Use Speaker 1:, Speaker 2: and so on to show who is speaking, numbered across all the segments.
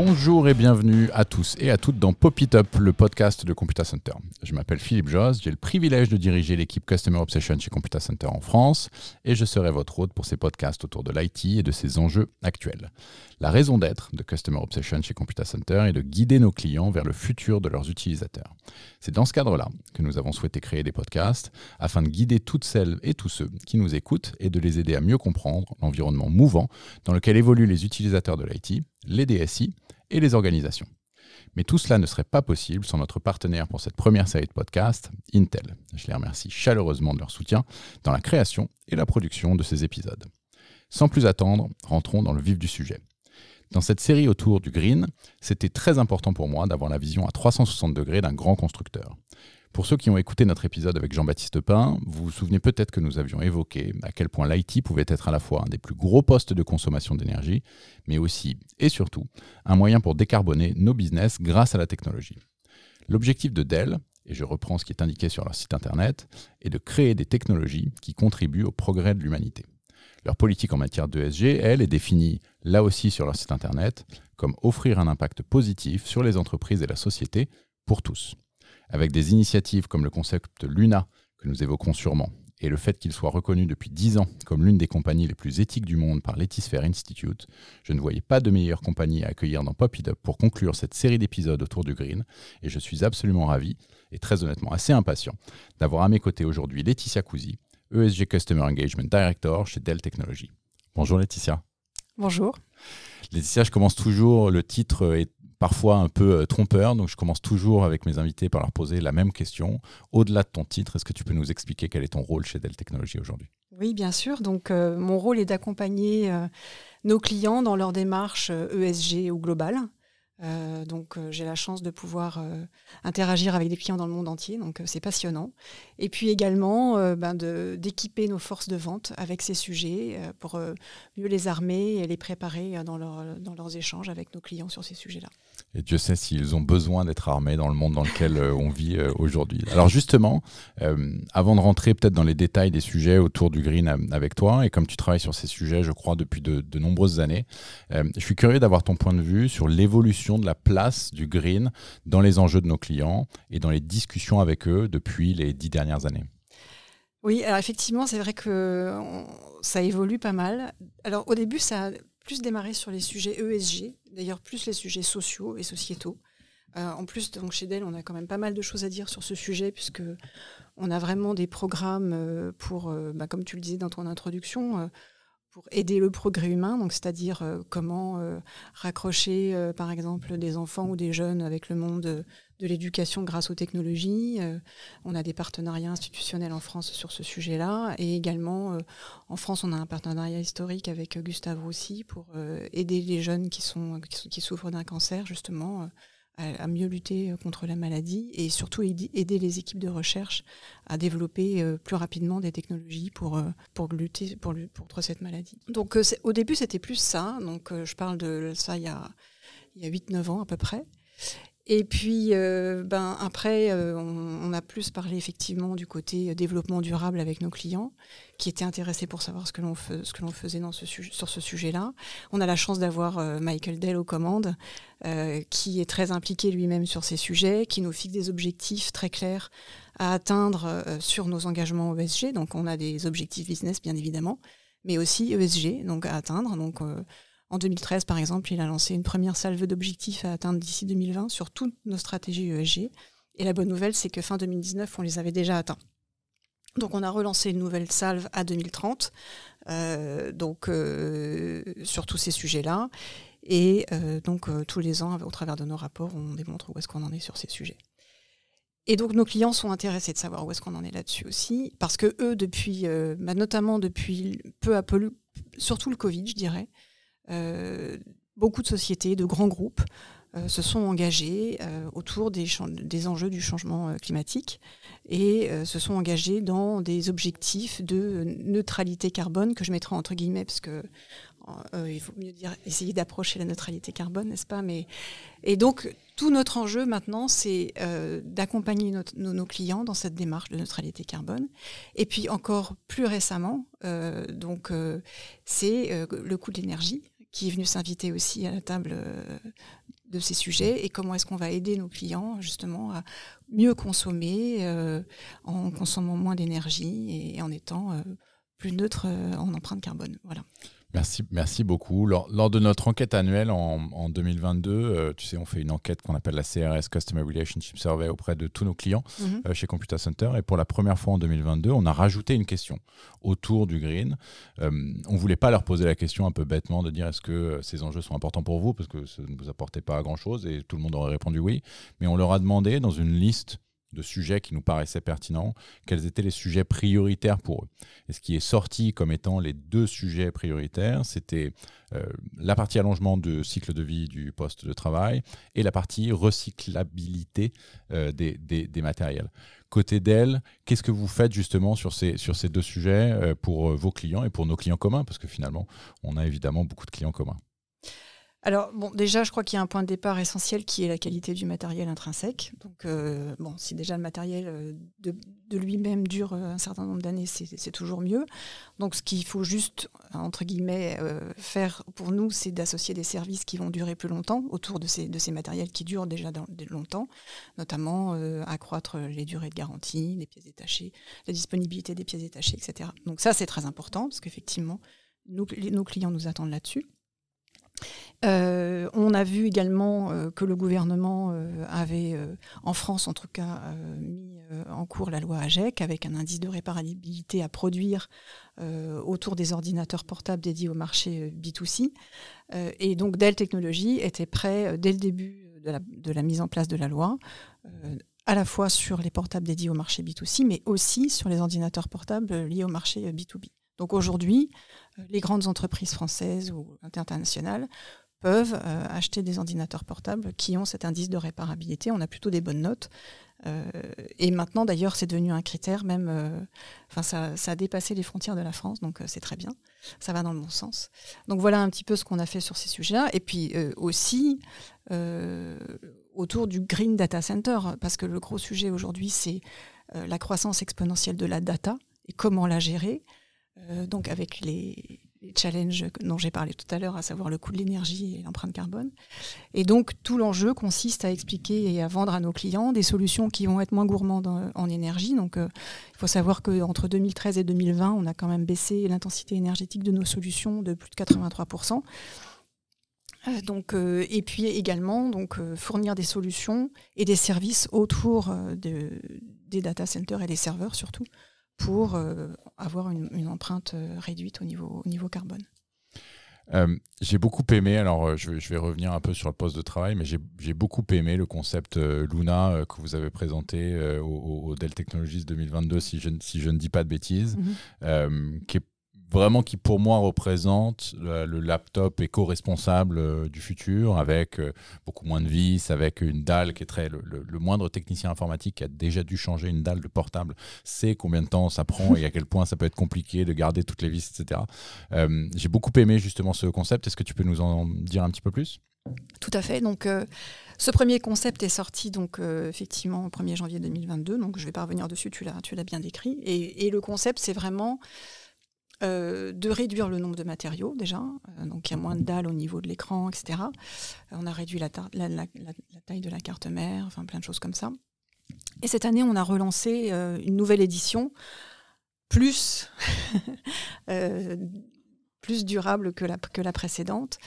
Speaker 1: Bonjour et bienvenue à tous et à toutes dans Pop It Up, le podcast de Computa Center. Je m'appelle Philippe Joss, j'ai le privilège de diriger l'équipe Customer Obsession chez Computa Center en France et je serai votre hôte pour ces podcasts autour de l'IT et de ses enjeux actuels. La raison d'être de Customer Obsession chez Computa Center est de guider nos clients vers le futur de leurs utilisateurs. C'est dans ce cadre-là que nous avons souhaité créer des podcasts afin de guider toutes celles et tous ceux qui nous écoutent et de les aider à mieux comprendre l'environnement mouvant dans lequel évoluent les utilisateurs de l'IT, les DSI et les organisations. Mais tout cela ne serait pas possible sans notre partenaire pour cette première série de podcasts, Intel. Je les remercie chaleureusement de leur soutien dans la création et la production de ces épisodes. Sans plus attendre, rentrons dans le vif du sujet. Dans cette série autour du green, c'était très important pour moi d'avoir la vision à 360 degrés d'un grand constructeur. Pour ceux qui ont écouté notre épisode avec Jean-Baptiste Pain, vous vous souvenez peut-être que nous avions évoqué à quel point l'IT pouvait être à la fois un des plus gros postes de consommation d'énergie, mais aussi et surtout un moyen pour décarboner nos business grâce à la technologie. L'objectif de Dell, et je reprends ce qui est indiqué sur leur site internet, est de créer des technologies qui contribuent au progrès de l'humanité. Leur politique en matière d'ESG, elle, est définie là aussi sur leur site internet comme offrir un impact positif sur les entreprises et la société pour tous avec des initiatives comme le concept Luna, que nous évoquerons sûrement, et le fait qu'il soit reconnu depuis 10 ans comme l'une des compagnies les plus éthiques du monde par l'Ethisphere Institute, je ne voyais pas de meilleure compagnie à accueillir dans Pop It Up pour conclure cette série d'épisodes autour du green, et je suis absolument ravi, et très honnêtement assez impatient, d'avoir à mes côtés aujourd'hui Laetitia Cousi, ESG Customer Engagement Director chez Dell Technologies. Bonjour Laetitia.
Speaker 2: Bonjour.
Speaker 1: Laetitia, je commence toujours, le titre est parfois un peu euh, trompeur. Donc, je commence toujours avec mes invités par leur poser la même question. Au-delà de ton titre, est-ce que tu peux nous expliquer quel est ton rôle chez Dell Technologies aujourd'hui?
Speaker 2: Oui, bien sûr. Donc, euh, mon rôle est d'accompagner euh, nos clients dans leur démarche ESG e ou globale. Donc j'ai la chance de pouvoir interagir avec des clients dans le monde entier, donc c'est passionnant. Et puis également ben d'équiper nos forces de vente avec ces sujets pour mieux les armer et les préparer dans, dans leurs échanges avec nos clients sur ces sujets-là.
Speaker 1: Et Dieu sait s'ils ont besoin d'être armés dans le monde dans lequel on vit aujourd'hui. Alors justement, avant de rentrer peut-être dans les détails des sujets autour du green avec toi, et comme tu travailles sur ces sujets, je crois, depuis de, nombreuses années, je suis curieux d'avoir ton point de vue sur l'évolution de la place du green dans les enjeux de nos clients et dans les discussions avec eux depuis les dix dernières années
Speaker 2: Oui, alors effectivement, c'est vrai que ça évolue pas mal. Alors au début, ça plus démarré sur les sujets ESG, d'ailleurs plus les sujets sociaux et sociétaux. Euh, en plus, donc chez Dell, on a quand même pas mal de choses à dire sur ce sujet, puisque on a vraiment des programmes euh, pour, euh, bah, comme tu le disais dans ton introduction, pour aider le progrès humain, donc c'est-à-dire comment raccrocher, par exemple, des enfants ou des jeunes avec le monde de l'éducation grâce aux technologies. on a des partenariats institutionnels en France sur ce sujet-là, et également en France, on a un partenariat historique avec Gustave Roussy pour aider les jeunes qui sont qui souffrent d'un cancer, justement à, mieux lutter euh, contre la maladie et surtout aider les équipes de recherche à développer euh, plus rapidement des technologies pour, euh, pour lutter pour, contre cette maladie. Donc au début c'était plus ça, donc je parle de ça il y a, il y a 8-9 ans à peu près. Et puis, euh, ben, après, euh, on, a plus parlé effectivement du côté développement durable avec nos clients, qui étaient intéressés pour savoir ce que l'on, faisait dans ce sur ce sujet-là. On a la chance d'avoir euh, Michael Dell aux commandes, qui est très impliqué lui-même sur ces sujets, qui nous fixe des objectifs très clairs à atteindre sur nos engagements ESG. Donc, on a des objectifs business, bien évidemment, mais aussi ESG, donc à atteindre. Donc, en 2013, par exemple, il a lancé une première salve d'objectifs à atteindre d'ici 2020 sur toutes nos stratégies ESG. Et la bonne nouvelle, c'est que fin 2019, on les avait déjà atteints. Donc on a relancé une nouvelle salve à 2030, euh, donc euh, sur tous ces sujets-là. Et euh, donc tous les ans, au travers de nos rapports, on démontre où est-ce qu'on en est sur ces sujets. Et donc nos clients sont intéressés de savoir où est-ce qu'on en est là-dessus aussi, parce que eux, depuis, bah, notamment depuis peu à peu, surtout le Covid, je dirais, beaucoup de sociétés, de grands groupes euh, se sont engagés euh, autour des, enjeux du changement climatique et se sont engagés dans des objectifs de neutralité carbone que je mettrai entre guillemets parce que il faut mieux dire essayer d'approcher la neutralité carbone, n'est-ce pas? Mais et donc tout notre enjeu maintenant, c'est d'accompagner nos, nos, clients dans cette démarche de neutralité carbone. Et puis encore plus récemment, donc c'est le coût de l'énergie qui est venu s'inviter aussi à la table de ces sujets et comment est-ce qu'on va aider nos clients justement à mieux consommer en consommant moins d'énergie et en étant plus neutre en empreinte carbone. Voilà.
Speaker 1: Merci, merci beaucoup. Lors, lors, de notre enquête annuelle en, en 2022, euh, tu sais, on fait une enquête qu'on appelle la CRS Customer Relationship Survey auprès de tous nos clients mhm. euh, chez Computer Center. Et pour la première fois en 2022, on a rajouté une question autour du green. Euh, on ne voulait pas leur poser la question un peu bêtement de dire est-ce que ces enjeux sont importants pour vous? Parce que ça ne vous apportait pas grand-chose et tout le monde aurait répondu oui. Mais on leur a demandé dans une liste de sujets qui nous paraissaient pertinents, quels étaient les sujets prioritaires pour eux. Et ce qui est sorti comme étant les deux sujets prioritaires, c'était euh, la partie allongement de cycle de vie du poste de travail et la partie recyclabilité euh, des, matériels. Côté Dell, qu'est-ce que vous faites justement sur ces, sur deux sujets euh, pour vos clients et pour nos clients communs? Parce que finalement, on a évidemment beaucoup de clients communs.
Speaker 2: Alors, bon, déjà, je crois qu'il y a un point de départ essentiel qui est la qualité du matériel intrinsèque. Donc, euh, bon, si déjà le matériel euh, de, lui-même dure euh, un certain nombre d'années, c'est toujours mieux. Donc, ce qu'il faut juste, entre guillemets, faire pour nous, c'est d'associer des services qui vont durer plus longtemps autour de ces, de matériels qui durent déjà longtemps, notamment accroître les durées de garantie, les pièces détachées, la disponibilité des pièces détachées, etc. Donc, ça, c'est très important parce qu'effectivement, nos clients nous attendent là-dessus. Euh, on a vu également euh, que le gouvernement euh, avait, en France en tout cas, mis en cours la loi AGEC avec un indice de réparabilité à produire autour des ordinateurs portables dédiés au marché B2C. et donc Dell Technologies était prêt dès le début de la, de la, mise en place de la loi à la fois sur les portables dédiés au marché B2C, mais aussi sur les ordinateurs portables liés au marché B2B. Donc aujourd'hui, les grandes entreprises françaises ou internationales peuvent euh, acheter des ordinateurs portables qui ont cet indice de réparabilité. On a plutôt des bonnes notes. Euh, et maintenant, d'ailleurs, c'est devenu un critère, même, euh, enfin, ça, ça, a dépassé les frontières de la France, donc c'est très bien. Ça va dans le bon sens. Donc voilà un petit peu ce qu'on a fait sur ces sujets-là. Et puis aussi autour du Green Data Center, parce que le gros sujet aujourd'hui, c'est la croissance exponentielle de la data et comment la gérer. donc avec les, les challenges dont j'ai parlé tout à l'heure, à savoir le coût de l'énergie et l'empreinte carbone. Et donc tout l'enjeu consiste à expliquer et à vendre à nos clients des solutions qui vont être moins gourmandes en, énergie. Donc euh, il faut savoir qu'entre 2013 et 2020, on a quand même baissé l'intensité énergétique de nos solutions de plus de 83%. Euh, donc, euh, et puis également donc, fournir des solutions et des services autour des data centers et des serveurs surtout pour euh, avoir une, empreinte euh, réduite au niveau, au niveau carbone.
Speaker 1: Euh, j'ai beaucoup aimé, alors je, vais revenir un peu sur le poste de travail, mais j'ai beaucoup aimé le concept Luna que vous avez présenté au, Dell Technologies 2022, si je, si je ne dis pas de bêtises, mm-hmm. qui est vraiment qui pour moi représente le, laptop éco-responsable euh, du futur avec euh, beaucoup moins de vis, avec une dalle qui est très le, moindre technicien informatique qui a déjà dû changer une dalle de portable sait combien de temps ça prend et à quel point ça peut être compliqué de garder toutes les vis, etc. Euh, j'ai beaucoup aimé justement ce concept. Est-ce que tu peux nous en dire un petit peu plus?
Speaker 2: Tout à fait. Donc ce premier concept est sorti donc effectivement au 1er janvier 2022. Donc je vais pas revenir dessus. Tu l'as bien décrit. Et le concept c'est vraiment euh, de réduire le nombre de matériaux déjà, euh, donc il y a moins de dalles au niveau de l'écran, etc. Euh, on a réduit la, taille de la carte mère, enfin plein de choses comme ça. Et cette année, on a relancé une nouvelle édition, plus, plus durable que la, précédente.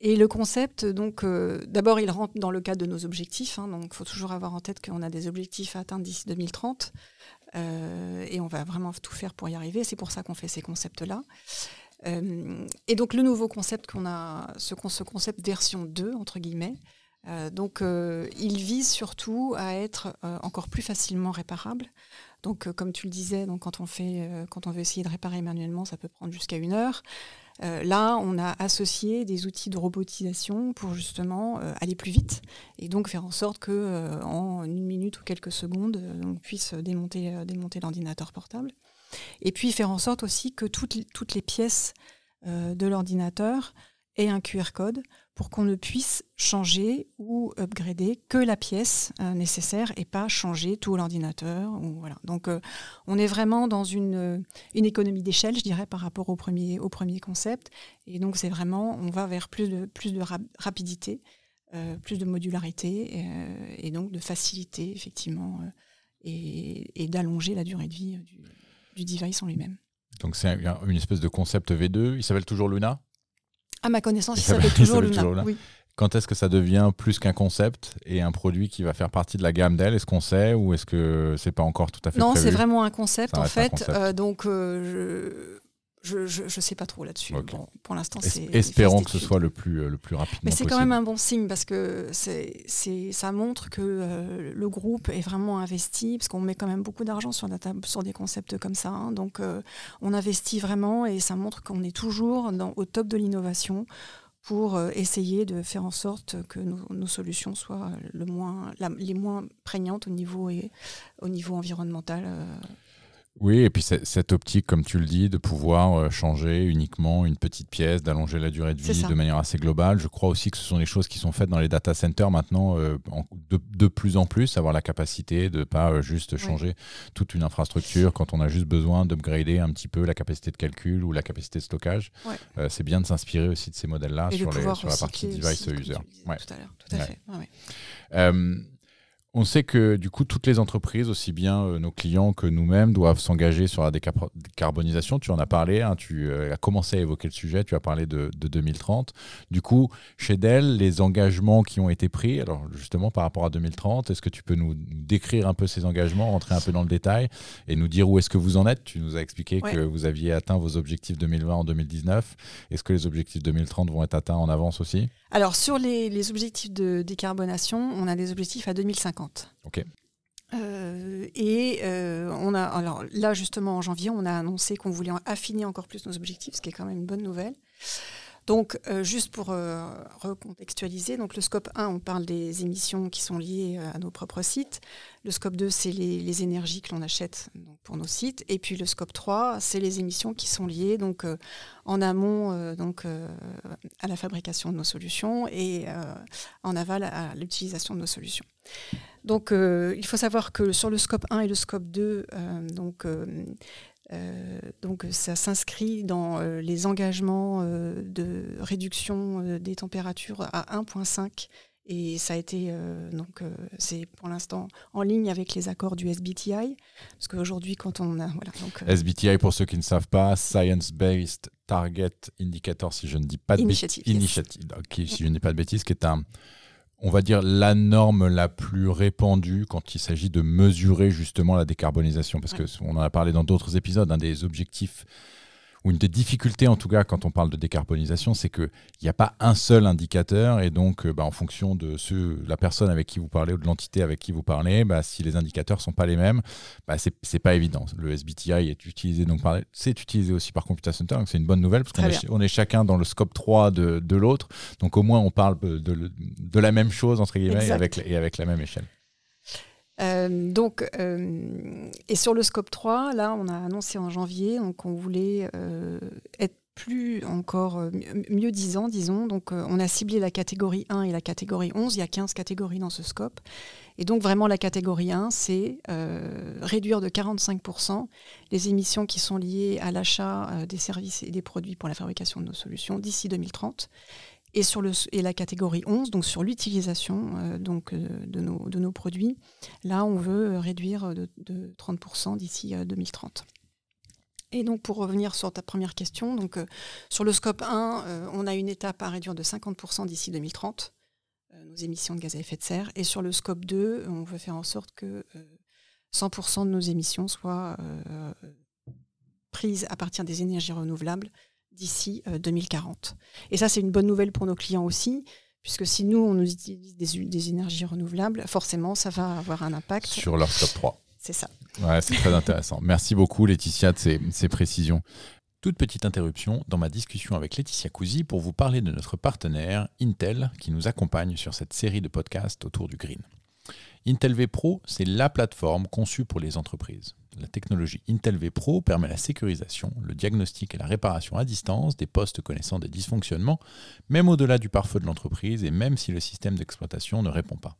Speaker 2: Et le concept, donc, d'abord, il rentre dans le cadre de nos objectifs. Hein, donc, il faut toujours avoir en tête qu'on a des objectifs à atteindre d'ici 2030. Euh, et on va vraiment tout faire pour y arriver. C'est pour ça qu'on fait ces concepts-là. Euh, et donc le nouveau concept qu'on a, ce, ce, concept version 2, entre guillemets, euh, donc il vise surtout à être encore plus facilement réparable. Donc comme tu le disais, donc, quand, on fait, quand on veut essayer de réparer manuellement, ça peut prendre jusqu'à une heure. Euh, là, on a associé des outils de robotisation pour justement euh, aller plus vite et donc faire en sorte que euh, en une minute ou quelques secondes, on puisse démonter, l'ordinateur portable. Et puis faire en sorte aussi que toutes, toutes les pièces de l'ordinateur aient un QR code pour qu'on ne puisse changer ou upgrader que la pièce euh, nécessaire et pas changer tout l'ordinateur. Donc on est vraiment dans une, économie d'échelle, je dirais, par rapport au premier, concept. Et donc c'est vraiment, on va vers plus de, rapidité, plus de modularité et, donc de facilité, effectivement, et, d'allonger la durée de vie du device en lui-même.
Speaker 1: Donc c'est une espèce de concept V2. Il s'appelle toujours Luna?
Speaker 2: À ma connaissance, il, s'appelle toujours, Luna.
Speaker 1: Quand est-ce que ça devient plus qu'un concept et un produit qui va faire partie de la gamme d'elle? Est-ce qu'on sait ou est-ce que c'est pas encore tout à fait
Speaker 2: Non, c'est vraiment un concept en fait. Euh, donc euh, je ne sais pas trop là-dessus. pour l'instant, c'est.
Speaker 1: Espérons que ce soit le plus, euh, le plus rapide.
Speaker 2: Mais c'est quand même un bon signe parce que c'est, ça montre que euh, le groupe est vraiment investi, parce qu'on met quand même beaucoup d'argent sur, sur des concepts comme ça. Hein. donc, euh, on investit vraiment et ça montre qu'on est toujours dans, au top de l'innovation pour essayer de faire en sorte que nos, solutions soient le moins, les moins prégnantes au niveau, et, au niveau environnemental.
Speaker 1: Oui, et puis cette optique, comme tu le dis, de pouvoir euh, changer uniquement une petite pièce, d'allonger la durée de vie de manière assez globale. Je crois aussi que ce sont des choses qui sont faites dans les data centers maintenant euh, de, plus en plus, avoir la capacité de ne pas euh, juste changer toute une infrastructure quand on a juste besoin d'upgrader un petit peu la capacité de calcul ou la capacité de stockage. C'est bien de s'inspirer aussi de ces modèles-là sur, sur, la partie device user.
Speaker 2: Tout à l'heure, tout à fait.
Speaker 1: On sait que du coup, toutes les entreprises, aussi bien euh, nos clients que nous-mêmes, doivent s'engager sur la décarbonisation. Tu en as parlé, hein, tu euh, as commencé à évoquer le sujet, tu as parlé de, 2030. Du coup, chez Dell, les engagements qui ont été pris, alors justement par rapport à 2030, est-ce que tu peux nous décrire un peu ces engagements, rentrer un peu dans le détail et nous dire où est-ce que vous en êtes? Tu nous as expliqué que vous aviez atteint vos objectifs 2020 en 2019. Est-ce que les objectifs 2030 vont être atteints en avance aussi?
Speaker 2: Alors, sur les, les objectifs de décarbonation, on a des objectifs à 2050.
Speaker 1: Ok.
Speaker 2: Euh, et euh, on a, alors là justement en janvier, on a annoncé qu'on voulait affiner encore plus nos objectifs, ce qui est quand même une bonne nouvelle. Donc, euh, juste pour recontextualiser, donc le scope 1, on parle des émissions qui sont liées à nos propres sites. Le scope 2, c'est les, énergies que l'on achète pour nos sites. Et puis le scope 3, c'est les émissions qui sont liées donc, en amont donc, à la fabrication de nos solutions et en aval à l'utilisation de nos solutions. Donc, euh, il faut savoir que sur le scope 1 et le scope 2, euh, donc, euh, donc ça s'inscrit dans les engagements de réduction des températures à 1,5 et ça a été donc c'est pour l'instant en ligne avec les accords du SBTI parce qu'aujourd'hui quand on a voilà donc
Speaker 1: SBTI pour ceux qui ne savent pas Science Based Target Indicator si je ne dis pas de bêtises si je ne dis pas de bêtises qui est un on va dire, la norme la plus répandue quand il s'agit de mesurer justement la décarbonisation Parce que qu'on en a parlé dans d'autres épisodes, un des objectifs ou une des difficultés en tout cas quand on parle de décarbonisation, c'est qu'il n'y a pas un seul indicateur et donc euh, bah, en fonction de ce, la personne avec qui vous parlez ou de l'entité avec qui vous parlez, bah, si les indicateurs ne sont pas les mêmes, bah, c'est pas évident. Le SBTI est utilisé donc c'est utilisé aussi par Computer Center, donc c'est une bonne nouvelle parce qu'on est, on est chacun dans le scope 3 de, de l'autre, donc au moins on parle de, de, la même chose entre guillemets avec, et avec la même échelle.
Speaker 2: Euh, donc, euh, et sur le scope 3, là, on a annoncé en janvier donc on voulait euh, être plus encore mieux disant, disons. Donc, on a ciblé la catégorie 1 et la catégorie 11. Il y a 15 catégories dans ce scope. Et donc, vraiment, la catégorie 1, c'est réduire de 45% les émissions qui sont liées à l'achat des services et des produits pour la fabrication de nos solutions d'ici 2030 et sur le, la catégorie 11, donc sur l'utilisation euh, donc euh, de, nos, de nos produits, là on veut euh, réduire de, 30% d'ici 2030. Et donc pour revenir sur ta première question, donc sur le scope 1, on a une étape à réduire de 50% d'ici 2030 nos émissions de gaz à effet de serre, et sur le scope 2, on veut faire en sorte que 100% de nos émissions soient prises à partir des énergies renouvelables d'ici 2040. Euh, Et ça, c'est une bonne nouvelle pour nos clients aussi, puisque si nous, on utilise des, énergies renouvelables, forcément, ça va avoir un impact.
Speaker 1: Sur leur scope 3.
Speaker 2: C'est ça.
Speaker 1: Ouais, c'est très intéressant. Merci beaucoup, Laetitia, de ces, ces précisions. Toute petite interruption dans ma discussion avec Laetitia Cousi pour vous parler de notre partenaire Intel qui nous accompagne sur cette série de podcasts autour du green. Intel V Pro, c'est la plateforme conçue pour les entreprises. La technologie Intel V Pro permet la sécurisation, le diagnostic et la réparation à distance des postes connaissant des dysfonctionnements, même au-delà du pare-feu de l'entreprise et même si le système d'exploitation ne répond pas.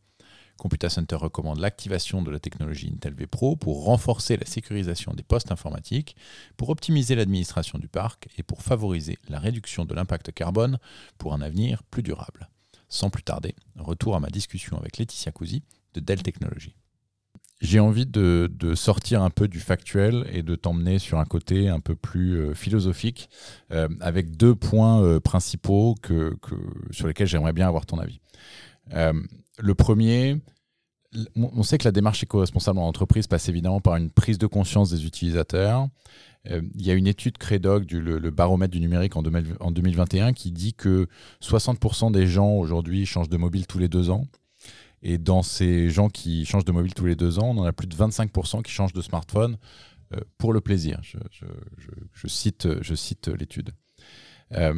Speaker 1: Computa Center recommande l'activation de la technologie Intel V Pro pour renforcer la sécurisation des postes informatiques, pour optimiser l'administration du parc et pour favoriser la réduction de l'impact carbone pour un avenir plus durable. Sans plus tarder, retour à ma discussion avec Laetitia Cousi de Dell Technologies. J'ai envie de, sortir un peu du factuel et de t'emmener sur un côté un peu plus euh, philosophique euh, avec deux points euh, principaux que, sur lesquels j'aimerais bien avoir ton avis. le premier, on sait que la démarche éco-responsable en entreprise passe évidemment par une prise de conscience des utilisateurs. Il y a une étude Credoc, le, baromètre du numérique en, en 2021, qui dit que 60% des gens aujourd'hui changent de mobile tous les deux ans. Et dans ces gens qui changent de mobile tous les deux ans, on en a plus de 25% qui changent de smartphone euh, pour le plaisir. Je, cite, je cite l'étude. Euh,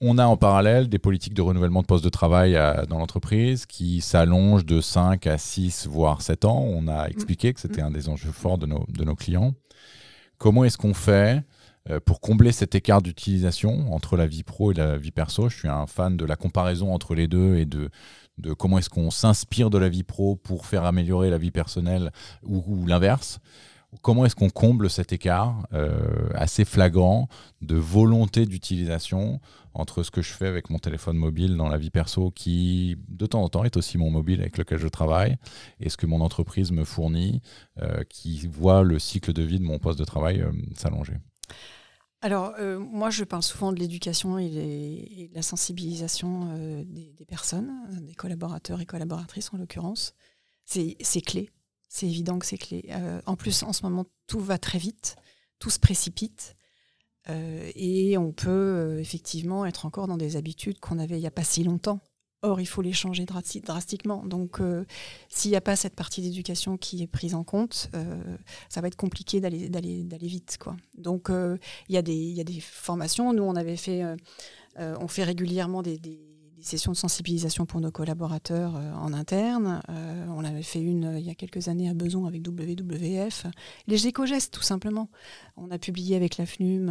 Speaker 1: on a en parallèle des politiques de renouvellement de postes de travail dans l'entreprise qui s'allongent de 5 à 6, voire 7 ans. On a expliqué que c'était un des enjeux forts de nos, de nos clients. Comment est-ce qu'on fait euh, pour combler cet écart d'utilisation entre la vie pro et la vie perso? Je suis un fan de la comparaison entre les deux et de, de comment est-ce qu'on s'inspire de la vie pro pour faire améliorer la vie personnelle ou, l'inverse. Comment est-ce qu'on comble cet écart euh, assez flagrant de volonté d'utilisation entre ce que je fais avec mon téléphone mobile dans la vie perso, qui de temps en temps est aussi mon mobile avec lequel je travaille, et ce que mon entreprise me fournit, euh, qui voit le cycle de vie de mon poste de travail euh, s'allonger
Speaker 2: alors, euh, moi, je parle souvent de l'éducation et, de la sensibilisation euh, des, personnes, des collaborateurs et collaboratrices en l'occurrence. C'est clé, c'est évident que c'est clé. Euh, en plus, en ce moment, tout va très vite, tout se précipite. et on peut effectivement être encore dans des habitudes qu'on avait il n'y a pas si longtemps. Or, il faut les changer drastiquement. Donc, euh, s'il n'y a pas cette partie d'éducation qui est prise en compte, euh, ça va être compliqué d'aller vite. Donc, euh, il y, y, a des formations. Nous, on avait fait, on fait régulièrement des sessions de sensibilisation pour nos collaborateurs euh, en interne. Euh, on avait fait une euh, il y a quelques années à Beson avec WWF. Les éco-gestes, tout simplement. On a publié avec la FNUM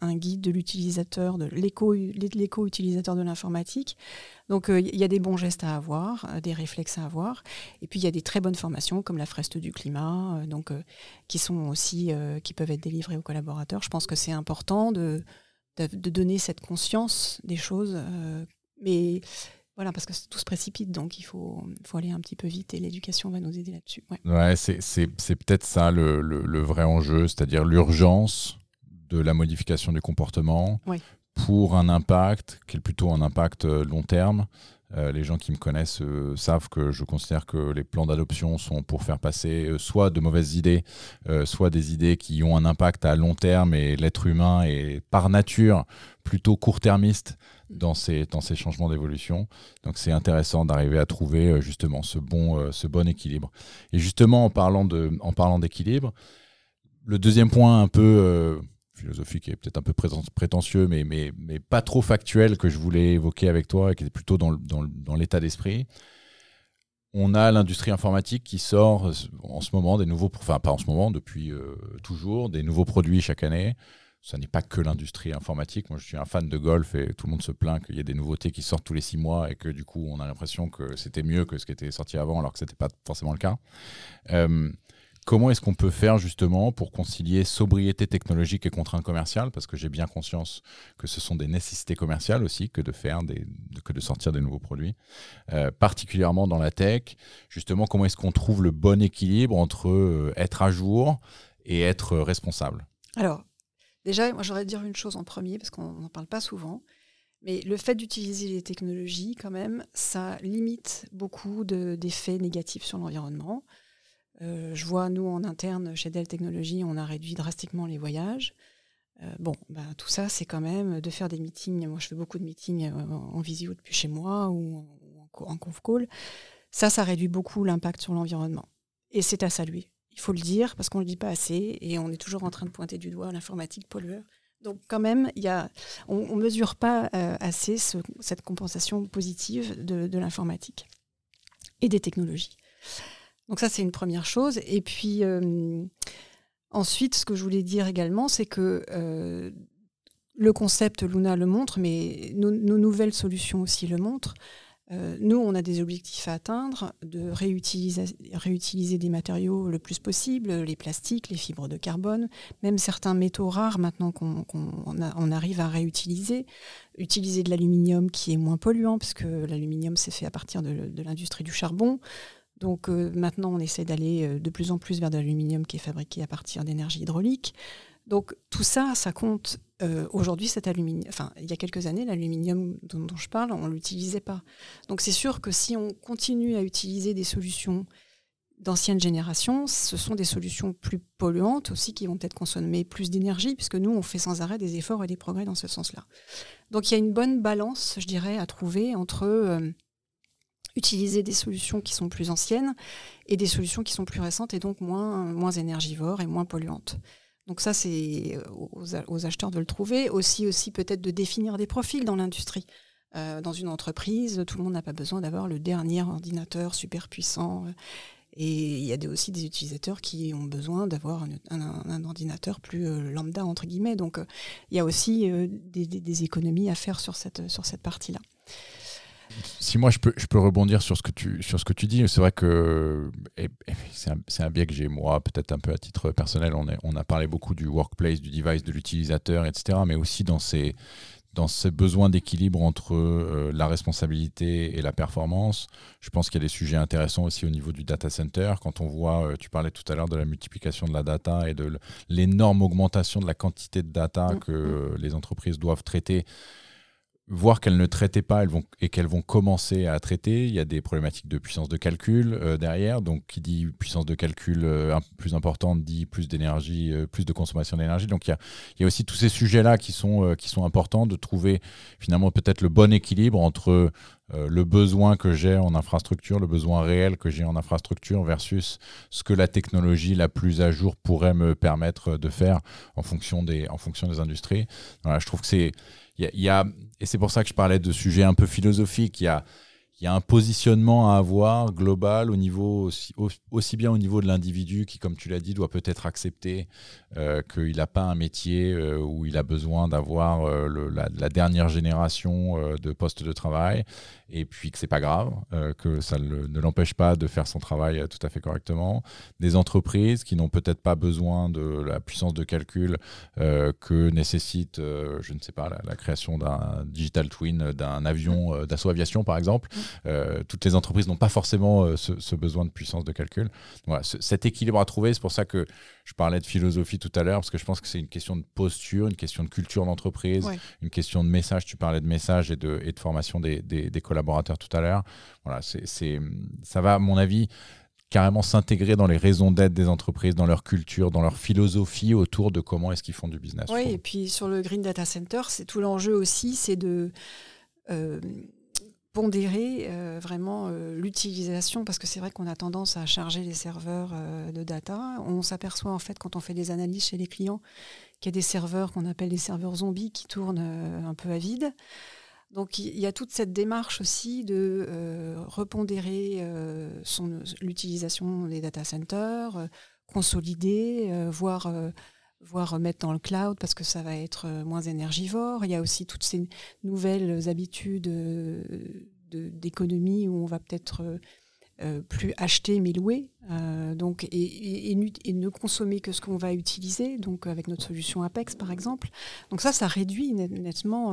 Speaker 2: un guide de l'utilisateur, de l'éco-utilisateur de l'informatique. Donc il y a des bons gestes à avoir, des réflexes à avoir. Et puis il y a des très bonnes formations comme la Freste du climat, donc, qui sont aussi, qui peuvent être délivrées aux collaborateurs. Je pense que c'est important de, de, donner cette conscience des choses mais voilà, parce que tout se précipite, donc il faut, faut aller un petit peu vite et l'éducation va nous aider là-dessus.
Speaker 1: Ouais, c'est peut-être ça le, le, vrai enjeu, c'est-à-dire l'urgence de la modification du comportement pour un impact qui est plutôt un impact euh, long terme. Euh, les gens qui me connaissent euh, savent que je considère que les plans d'adoption sont pour faire passer soit de mauvaises idées, soit des idées qui ont un impact à long terme et l'être humain est par nature plutôt court-termiste dans ces, dans ces changements d'évolution. Donc c'est intéressant d'arriver à trouver justement ce bon, équilibre. Et justement, en parlant, d'équilibre, le deuxième point un peu philosophique et peut-être un peu prétentieux, mais, mais, mais, pas trop factuel que je voulais évoquer avec toi et qui est plutôt dans, dans, dans l'état d'esprit. On a l'industrie informatique qui sort en ce moment des nouveaux, enfin pas en ce moment, depuis toujours, des nouveaux produits chaque année ça n'est pas que l'industrie informatique. Moi, je suis un fan de golf et tout le monde se plaint qu'il y ait des nouveautés qui sortent tous les six mois et que du coup, on a l'impression que c'était mieux que ce qui était sorti avant, alors que ce n'était pas forcément le cas. Euh, comment est-ce qu'on peut faire justement pour concilier sobriété technologique et contraintes commerciales? Parce que j'ai bien conscience que ce sont des nécessités commerciales aussi que de faire que de sortir des nouveaux produits, euh, particulièrement dans la tech. Justement, comment est-ce qu'on trouve le bon équilibre entre euh, être à jour et être responsable?
Speaker 2: Alors, Déjà, moi j'aurais dire une chose en premier, parce qu'on n'en parle pas souvent, mais le fait d'utiliser les technologies, quand même, ça limite beaucoup d'effets négatifs sur l'environnement. Euh, je vois, nous, en interne, chez Dell Technologies, on a réduit drastiquement les voyages. Euh, bon, bah, tout ça, c'est quand même de faire des meetings. Moi, je fais beaucoup de meetings euh, en, visio depuis chez moi ou en, conf call. Ça, ça réduit beaucoup l'impact sur l'environnement. Et c'est à saluer. Il faut le dire parce qu'on ne le dit pas assez et on est toujours en train de pointer du doigt l'informatique pollueur. Donc quand même, y a, on ne mesure pas assez cette compensation positive de, l'informatique et des technologies. Donc ça, c'est une première chose. Et puis, ensuite, ce que je voulais dire également, c'est que le concept Luna le montre, mais nos, nouvelles solutions aussi le montrent. Euh, nous, on a des objectifs à atteindre, de réutiliser, des matériaux le plus possible, les plastiques, les fibres de carbone, même certains métaux rares maintenant qu'on on arrive à réutiliser, utiliser de l'aluminium qui est moins polluant, puisque l'aluminium c'est fait à partir de, l'industrie du charbon. Donc euh, maintenant, on essaie d'aller euh, de plus en plus vers de l'aluminium qui est fabriqué à partir d'énergie hydraulique. Donc tout ça, ça compte. Euh, aujourd'hui, cet aluminium, enfin, il y a quelques années, l'aluminium dont, je parle, on ne l'utilisait pas. Donc c'est sûr que si on continue à utiliser des solutions d'ancienne génération, ce sont des solutions plus polluantes aussi qui vont peut-être consommer plus d'énergie, puisque nous, on fait sans arrêt des efforts et des progrès dans ce sens-là. Donc il y a une bonne balance, je dirais, à trouver entre utiliser des solutions qui sont plus anciennes et des solutions qui sont plus récentes et donc moins, moins énergivores et moins polluantes. Donc ça, c'est euh, aux, acheteurs de le trouver. Aussi, aussi peut-être de définir des profils dans l'industrie. Euh, dans une entreprise, tout le monde n'a pas besoin d'avoir le dernier ordinateur super puissant. Euh, et il y a aussi des utilisateurs qui ont besoin d'avoir un, ordinateur plus lambda, entre guillemets. Donc il y a aussi des, des, économies à faire sur cette, sur cette partie-là.
Speaker 1: Si moi je peux, je peux rebondir sur ce que tu, sur ce que tu dis, c'est vrai que c'est un, un, biais que j'ai moi, peut-être un peu à titre personnel. On, est, on a parlé beaucoup du workplace, du device, de l'utilisateur, etc. Mais aussi dans ces, dans ces besoins d'équilibre entre euh, la responsabilité et la performance, je pense qu'il y a des sujets intéressants aussi au niveau du data center. Quand on voit, euh, tu parlais tout à l'heure de la multiplication de la data et de l'énorme augmentation de la quantité de data mm, que mm. les entreprises doivent traiter voir qu'elles ne traitaient pas elles vont, et qu'elles vont commencer à traiter. Il y a des problématiques de puissance de calcul euh, derrière. Donc, qui dit puissance de calcul euh, plus importante dit plus d'énergie, euh, plus de consommation d'énergie. Donc, il y, a, aussi tous ces sujets-là qui, sont qui sont importants de trouver finalement peut-être le bon équilibre entre le besoin que j'ai en infrastructure, le besoin réel que j'ai en infrastructure versus ce que la technologie la plus à jour pourrait me permettre de faire en fonction des, en fonction des industries. Je trouve que c'est il y, a, et c'est pour ça que je parlais de sujets un peu philosophiques. Il y a, y un positionnement à avoir global au niveau aussi, aussi bien au niveau de l'individu qui, comme tu l'as dit, doit peut-être accepter euh, qu'il n'a pas un métier euh, où il a besoin d'avoir euh, la, dernière génération de postes de travail et puis que c'est pas grave, que ça ne l'empêche pas de faire son travail tout à fait correctement. Des entreprises qui n'ont peut-être pas besoin de la puissance de calcul que nécessite, je ne sais pas, la, création d'un digital twin d'un avion d'assaut aviation par exemple. Mmh. toutes les entreprises n'ont pas forcément ce, besoin de puissance de calcul. Voilà, cet équilibre à trouver, c'est pour ça que je parlais de philosophie tout à l'heure, parce que je pense que c'est une question de posture, une question de culture d'entreprise, une question de message. Tu parlais de message et de, et de formation des, des, collaborateurs tout à l'heure. Voilà, c'est, ça va, à mon avis, carrément s'intégrer dans les raisons d'être des entreprises, dans leur culture, dans leur philosophie autour de comment est-ce qu'ils font du business.
Speaker 2: Oui, et puis sur le Green Data Center, c'est tout l'enjeu aussi, c'est de... Euh, pondérer euh, vraiment euh, l'utilisation, parce que c'est vrai qu'on a tendance à charger les serveurs de data. On s'aperçoit en fait quand on fait des analyses chez les clients qu'il y a des serveurs qu'on appelle des serveurs zombies qui tournent un peu à vide. Donc il y a toute cette démarche aussi de repondérer l'utilisation des data centers, consolider, voire voire mettre dans le cloud parce que ça va être euh, moins énergivore. Il y a aussi toutes ces nouvelles habitudes euh, d'économie où on va peut-être euh, plus acheter mais louer, donc et, ne consommer que ce qu'on va utiliser, donc avec notre solution Apex par exemple. Donc ça, ça réduit nettement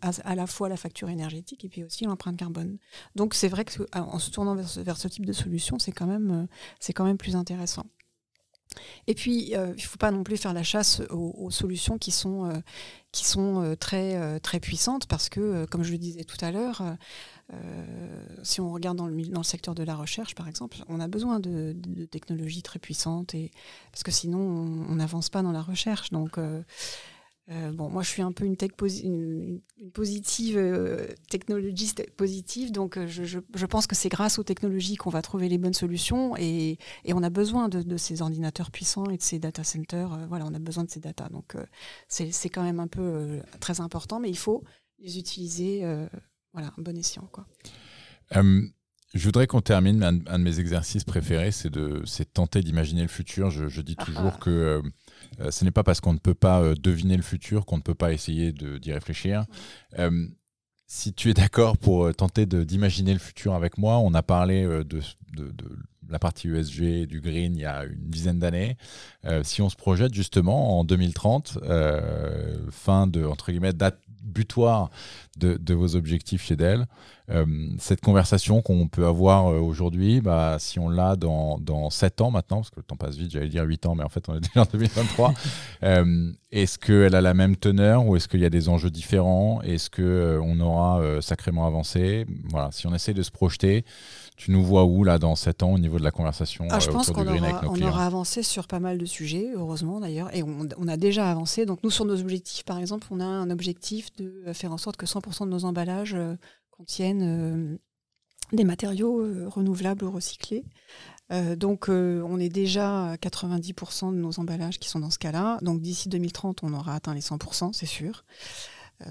Speaker 2: à, la fois la facture énergétique et puis aussi l'empreinte carbone. Donc c'est vrai qu'en se tournant vers ce, type de solution, c'est quand même quand même plus intéressant. Et puis, euh, il ne faut pas non plus faire la chasse aux, solutions qui sont, euh, qui sont euh, très, très puissantes parce que, comme je le disais tout à l'heure, si on regarde dans le, secteur de la recherche, par exemple, on a besoin de, technologies très puissantes parce que sinon, on n'avance pas dans la recherche. Donc, euh, bon, moi, je suis un peu une, tech positive, euh, technologiste positive, donc euh, je, pense que c'est grâce aux technologies qu'on va trouver les bonnes solutions et, on a besoin de, ces ordinateurs puissants et de ces data centers. voilà, on a besoin de ces data. Donc, c'est quand même un peu très important, mais il faut les utiliser voilà, un bon escient. Quoi
Speaker 1: Je voudrais qu'on termine. Un, de mes exercices préférés, c'est de, tenter d'imaginer le futur. Je, dis toujours ah. que euh, ce n'est pas parce qu'on ne peut pas euh, deviner le futur qu'on ne peut pas essayer d'y réfléchir. Euh, si tu es d'accord pour tenter d'imaginer le futur avec moi, on a parlé de, de, la partie ESG du green il y a une dizaine d'années. si on se projette justement en 2030, fin de entre guillemets date butoir de, vos objectifs chez Dell. Euh, cette conversation qu'on peut avoir euh, aujourd'hui, bah, si on l'a dans, dans 7 ans maintenant, parce que le temps passe vite, j'allais dire 8 ans, mais en fait on est déjà en 2023, euh, est-ce qu'elle a la même teneur ou est-ce qu'il y a des enjeux différents? Est-ce qu'on aura sacrément avancé? Voilà, si on essaie de se projeter, tu nous vois où là dans 7 ans au niveau de la conversation
Speaker 2: ah, Je pense qu'on aura, on aura avancé sur pas mal de sujets, heureusement d'ailleurs, et on, on, a déjà avancé. Donc nous sur nos objectifs, par exemple, on a un objectif de faire en sorte que 100% de nos emballages euh, contiennent euh, des matériaux euh, renouvelables ou recyclés. donc, on est déjà à 90% de nos emballages qui sont dans ce cas-là. Donc, d'ici 2030, on aura atteint les 100%, c'est sûr.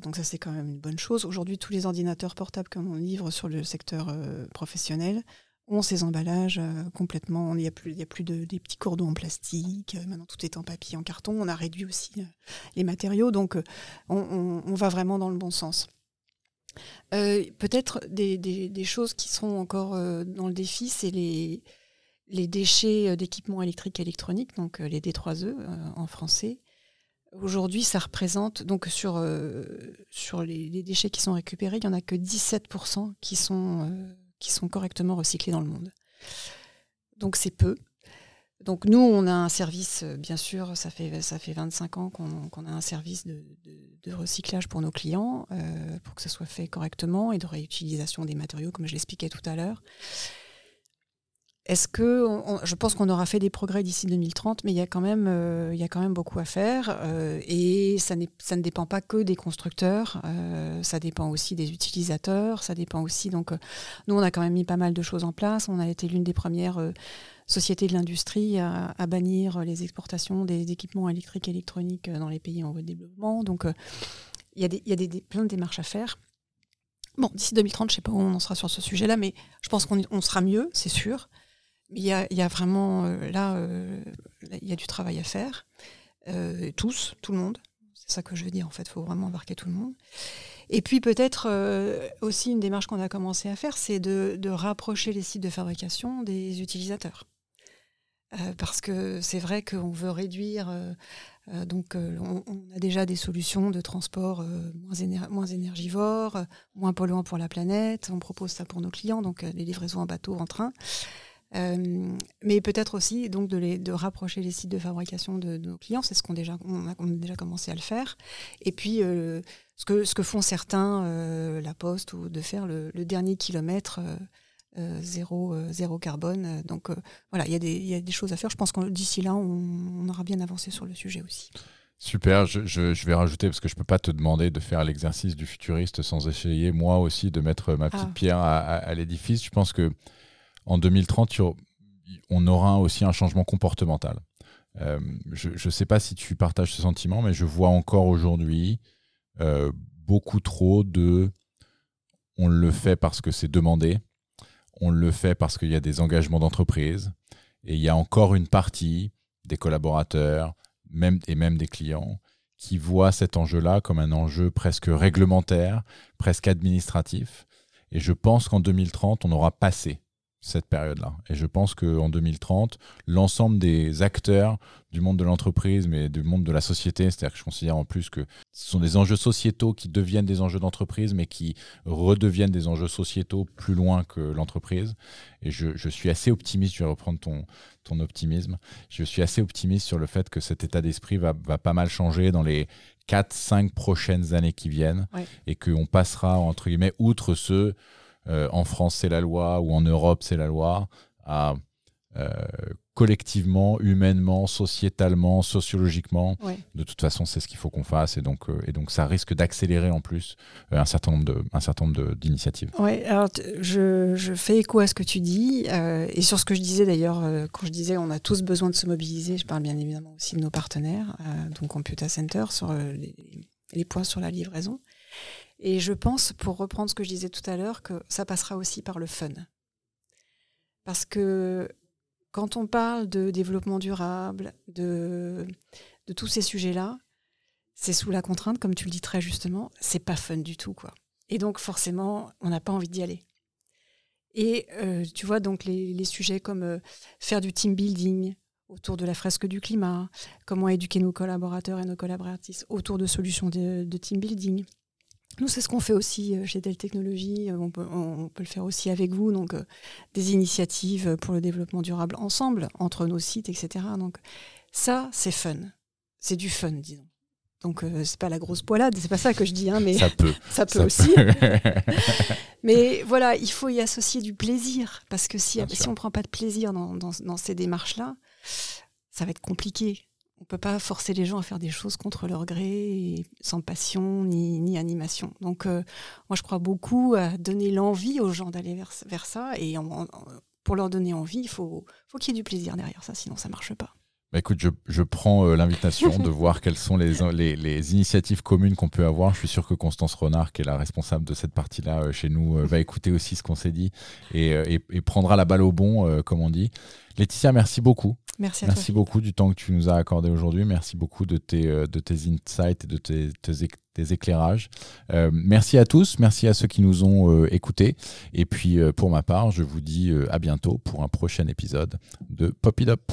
Speaker 2: Donc, ça, c'est quand même une bonne chose. Aujourd'hui, tous les ordinateurs portables que l'on livre sur le secteur professionnel ont ces emballages complètement. Il n'y a plus, il a plus de, des petits cordons en plastique. maintenant, tout est en papier, en carton. On a réduit aussi les matériaux. Donc, on, va vraiment dans le bon sens. Euh, peut-être des, choses qui seront encore euh, dans le défi, c'est les, les déchets euh, d'équipements électriques et électroniques, donc les D3E en français. Aujourd'hui, ça représente, donc sur, sur les, déchets qui sont récupérés, il n'y en a que 17% qui sont, qui sont correctement recyclés dans le monde. Donc c'est peu. Donc nous, on a un service, euh, bien sûr, ça fait, ça fait 25 ans qu'on a un service de, recyclage pour nos clients, euh, pour que ce soit fait correctement, et de réutilisation des matériaux, comme je l'expliquais tout à l'heure. Est-ce que je pense qu'on aura fait des progrès d'ici 2030, mais il y a quand même, euh, il y a quand même beaucoup à faire, et ça, ne dépend pas que des constructeurs, ça dépend aussi des utilisateurs, ça dépend aussi. Donc, nous, on a quand même mis pas mal de choses en place. On a été l'une des premières société de l'industrie à, bannir les exportations des équipements électriques et électroniques dans les pays en voie de développement. Donc, euh, il y a, des, y a des, plein de démarches à faire. Bon, d'ici 2030, je ne sais pas où on en sera sur ce sujet-là, mais je pense qu'on sera mieux, c'est sûr. Il y a, vraiment, euh, là, euh, il y a du travail à faire. tous, tout le monde. C'est ça que je veux dire, en fait. Il faut vraiment embarquer tout le monde. Et puis peut-être aussi une démarche qu'on a commencé à faire, c'est de, de, rapprocher les sites de fabrication des utilisateurs. Euh, parce que c'est vrai qu'on veut réduire. Euh, euh, donc, on, a déjà des solutions de transport moins, moins, énergivores, moins polluants pour la planète. On propose ça pour nos clients, donc les livraisons en bateau, en train. Mais peut-être aussi donc de, les, de, rapprocher les sites de fabrication de, nos clients, c'est ce qu'on déjà on a, déjà commencé à le faire. Et puis ce que ce que font certains, la Poste, ou de faire le, le dernier kilomètre euh, zéro, euh, zéro carbone. Donc euh, voilà, il y, y, a des choses à faire. Je pense que d'ici là, on, aura bien avancé sur le sujet aussi.
Speaker 1: Super, je, je, vais rajouter, parce que je ne peux pas te demander de faire l'exercice du futuriste sans essayer, moi aussi, de mettre ma petite ah. pierre à, l'édifice. Je pense que en 2030, on aura aussi un changement comportemental. je ne sais pas si tu partages ce sentiment, mais je vois encore aujourd'hui beaucoup trop de on le fait parce que c'est demandé, on le fait parce qu'il y a des engagements d'entreprise et il y a encore une partie des collaborateurs même, et même des clients qui voient cet enjeu-là comme un enjeu presque réglementaire, presque administratif. Et je pense qu'en 2030, on aura passé cette période-là. Et je pense qu'en 2030, l'ensemble des acteurs du monde de l'entreprise, mais du monde de la société, c'est-à-dire que je considère en plus que ce sont des enjeux sociétaux qui deviennent des enjeux d'entreprise, mais qui redeviennent des enjeux sociétaux plus loin que l'entreprise. Et je, suis assez optimiste, je vais reprendre ton, ton optimisme, je suis assez optimiste sur le fait que cet état d'esprit va, pas mal changer dans les 4-5 prochaines années qui viennent, et qu'on passera, entre guillemets, outre euh, en France c'est la loi ou en Europe c'est la loi, à euh, collectivement, humainement, sociétalement, sociologiquement. De toute façon, c'est ce qu'il faut qu'on fasse. Et donc, euh, et donc ça risque d'accélérer en plus un certain nombre, de, un certain nombre d'initiatives.
Speaker 2: Oui, alors je, je, fais écho à ce que tu dis. et sur ce que je disais d'ailleurs, quand je disais on a tous besoin de se mobiliser, je parle bien évidemment aussi de nos partenaires, donc Computer Center, sur les, les, points sur la livraison. Et je pense, pour reprendre ce que je disais tout à l'heure, que ça passera aussi par le fun. Parce que quand on parle de développement durable, de, tous ces sujets-là, c'est sous la contrainte, comme tu le dis très justement, c'est pas fun du tout, quoi. Et donc, forcément, on n'a pas envie d'y aller. Et euh, tu vois, donc les, sujets comme euh, faire du team building autour de la fresque du climat, comment éduquer nos collaborateurs et nos collaboratrices autour de solutions de, team building. Nous, c'est ce qu'on fait aussi euh, chez Dell Technologies. On peut, on peut, le faire aussi avec vous. Donc, des initiatives pour le développement durable ensemble, entre nos sites, etc. Donc, ça, c'est fun. C'est du fun, disons. Donc euh, c'est pas la grosse poilade, c'est pas ça que je dis, hein, mais
Speaker 1: ça peut,
Speaker 2: ça peut aussi. mais voilà, il faut y associer du plaisir parce que si, si on prend pas de plaisir dans, dans, ces démarches-là, ça va être compliqué. On peut pas forcer les gens à faire des choses contre leur gré, sans passion ni, ni animation. Donc euh, moi je crois beaucoup à donner l'envie aux gens d'aller vers, vers ça et pour leur donner envie, il faut, faut qu'il y ait du plaisir derrière ça, sinon ça marche pas.
Speaker 1: Bah écoute, je, je prends euh, l'invitation de voir quelles sont les, les, les initiatives communes qu'on peut avoir. Je suis sûr que Constance Renard, qui est la responsable de cette partie-là euh, chez nous, euh, va écouter aussi ce qu'on s'est dit et, et, et, prendra la balle au bon, comme on dit. Laetitia, merci beaucoup.
Speaker 2: Merci,
Speaker 1: à merci beaucoup du temps que tu nous as accordé aujourd'hui. Merci beaucoup de tes, de tes insights et de tes, tes, éclairages. Euh, merci à tous, merci à ceux qui nous ont écoutés. Et puis, pour ma part, je vous dis à bientôt pour un prochain épisode de Pop It Up.